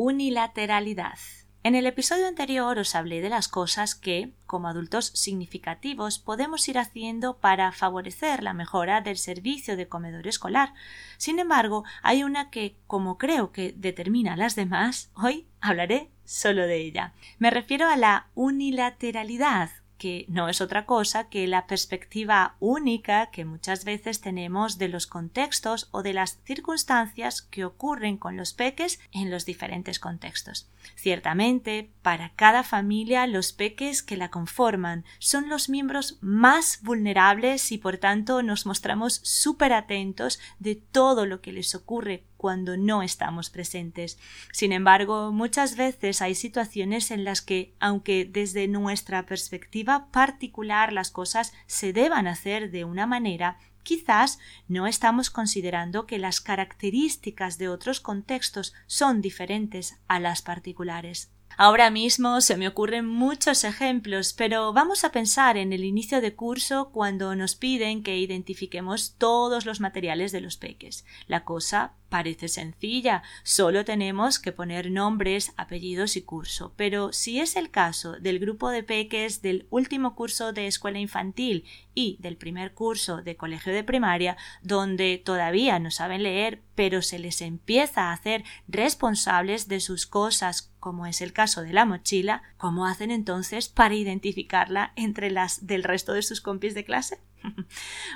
Unilateralidad. En el episodio anterior os hablé de las cosas que, como adultos significativos, podemos ir haciendo para favorecer la mejora del servicio de comedor escolar. Sin embargo, hay una que, como creo que determina a las demás, hoy hablaré solo de ella. Me refiero a la unilateralidad, que no es otra cosa que la perspectiva única que muchas veces tenemos de los contextos o de las circunstancias que ocurren con los peques en los diferentes contextos. Ciertamente, para cada familia los peques que la conforman son los miembros más vulnerables y por tanto nos mostramos súper atentos de todo lo que les ocurre cuando no estamos presentes. Sin embargo, muchas veces hay situaciones en las que, aunque desde nuestra perspectiva particular las cosas se deban hacer de una manera, quizás no estamos considerando que las características de otros contextos son diferentes a las particulares. Ahora mismo se me ocurren muchos ejemplos, pero vamos a pensar en el inicio de curso cuando nos piden que identifiquemos todos los materiales de los peques. La cosa Parece sencilla, solo tenemos que poner nombres, apellidos y curso. Pero si es el caso del grupo de peques del último curso de escuela infantil y del primer curso de colegio de primaria, donde todavía no saben leer, pero se les empieza a hacer responsables de sus cosas, como es el caso de la mochila, ¿cómo hacen entonces para identificarla entre las del resto de sus compis de clase?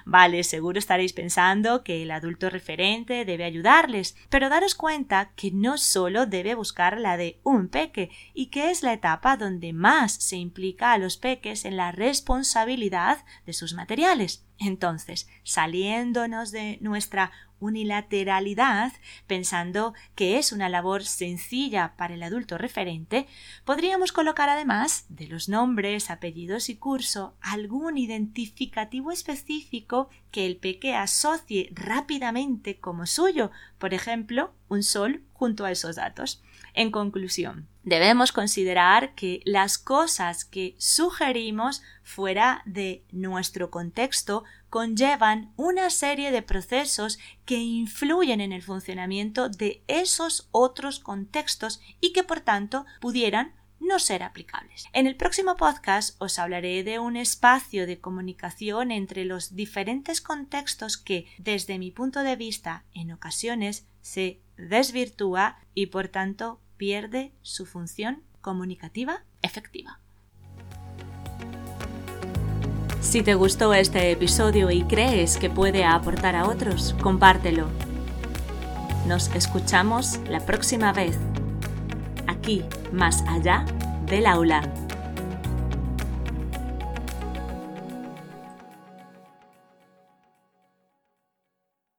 Vale, seguro estaréis pensando que el adulto referente debe ayudarles, pero daros cuenta que no solo debe buscar la de un peque, y que es la etapa donde más se implica a los peques en la responsabilidad de sus materiales. Entonces, saliéndonos de nuestra unilateralidad, pensando que es una labor sencilla para el adulto referente, podríamos colocar además de los nombres, apellidos y curso algún identificativo específico que el peque asocie rápidamente como suyo, por ejemplo, un sol junto a esos datos. En conclusión, debemos considerar que las cosas que sugerimos fuera de nuestro contexto conllevan una serie de procesos que influyen en el funcionamiento de esos otros contextos y que por tanto pudieran no ser aplicables. En el próximo podcast os hablaré de un espacio de comunicación entre los diferentes contextos que, desde mi punto de vista, en ocasiones se desvirtúa y por tanto pierde su función comunicativa efectiva. Si te gustó este episodio y crees que puede aportar a otros, compártelo. Nos escuchamos la próxima vez, aquí, más allá del aula.